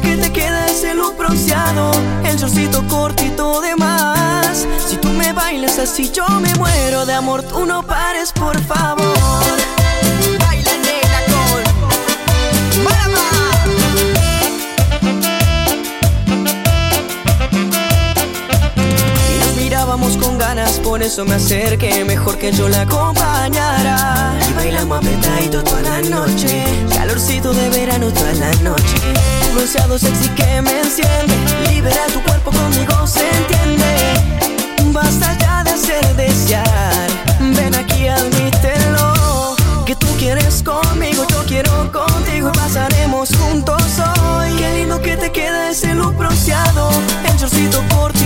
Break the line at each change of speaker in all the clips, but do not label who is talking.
que te queda ese look bronceado, el shortcito cortito de más. Si tú me bailas así, yo me muero de amor. Tú no pares, por favor. Baila negra con. Y nos mirábamos con ganas, por eso me acerqué, mejor que yo la acompañara. Y bailamos apretadito toda la noche, calorcito de verano toda la noche. Bronceado sexy que me enciende, libera tu cuerpo conmigo, se entiende. Basta ya de hacer desear, ven aquí, admítelo. Que tú quieres conmigo, yo quiero contigo y pasaremos juntos hoy. Qué lindo que te queda ese look bronceado, el shortcito cortito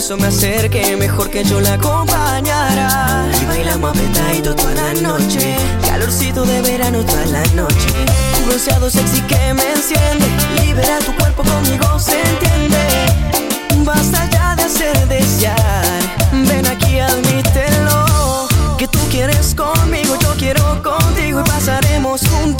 eso me acerqué, mejor que yo la acompañara. Y bailamos apretadito toda la noche, calorcito de verano toda la noche. Un bronceado sexy que me enciende, libera tu cuerpo conmigo, se entiende. Basta ya de hacer desear, ven aquí, admítelo. Que tú quieres conmigo, yo quiero contigo y pasaremos juntos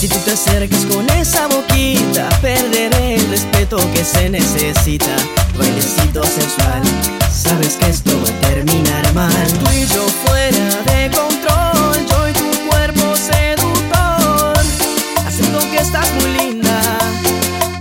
Si tú te acercas con esa boquita Perderé el respeto que se necesita Bailecito sensual Sabes que esto va a terminar mal Tú y yo fuera de control Yo y tu cuerpo seductor Haciendo que estás muy linda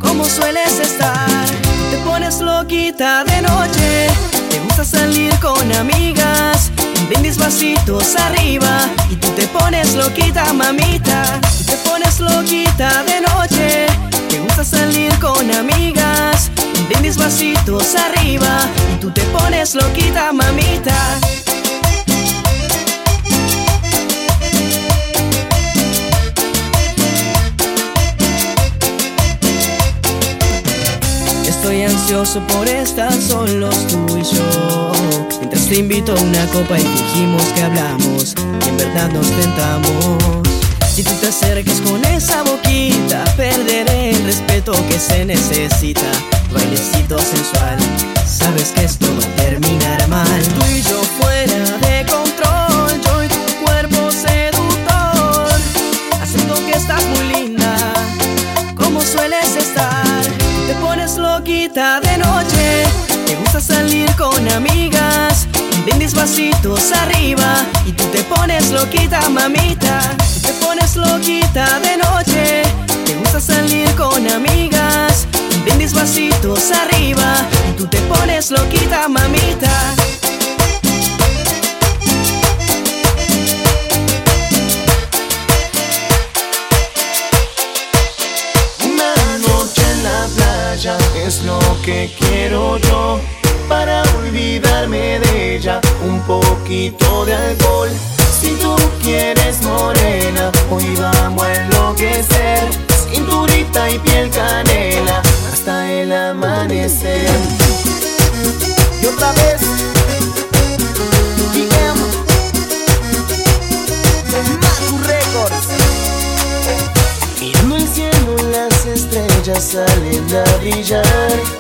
como sueles estar. Te pones loquita de noche, te gusta salir con amigas. Brindis vasitos arriba te pones loquita, mamita. Te pones loquita de noche, te gusta salir con amigas. Un brindis vasitos arriba y tú te pones loquita, mamita. Estoy ansioso por estar solos tú y yo te invito a una copa y fingimos que hablamos Y en verdad nos tentamos Si tú te acercas con esa boquita Perderé el respeto que se necesita Bailecito sensual Sabes que esto va a terminar mal Tú y yo fuera de control Yo y tu cuerpo seductor Haciendo que estás muy linda como sueles estar. Te pones loquita de noche, te gusta salir con amigas. Brindis vasitos arriba y tú te pones loquita, mamita. Tú te pones loquita de noche, te gusta salir con amigas. Un vasitos arriba y tú te pones loquita, mamita.
Un poquito de alcohol. Si tú quieres morena, hoy vamos a enloquecer. Cinturita y piel canela hasta el amanecer. Y otra vez. Mirando el cielo, las estrellas salen a brillar.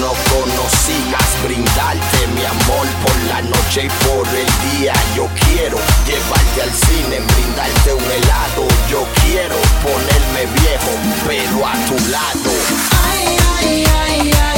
no
conocías, brindarte mi amor por la noche y por el día. Yo quiero llevarte al cine, brindarte un helado. Yo quiero ponerme viejo, pero a tu lado.
Ay, ay, ay, ay.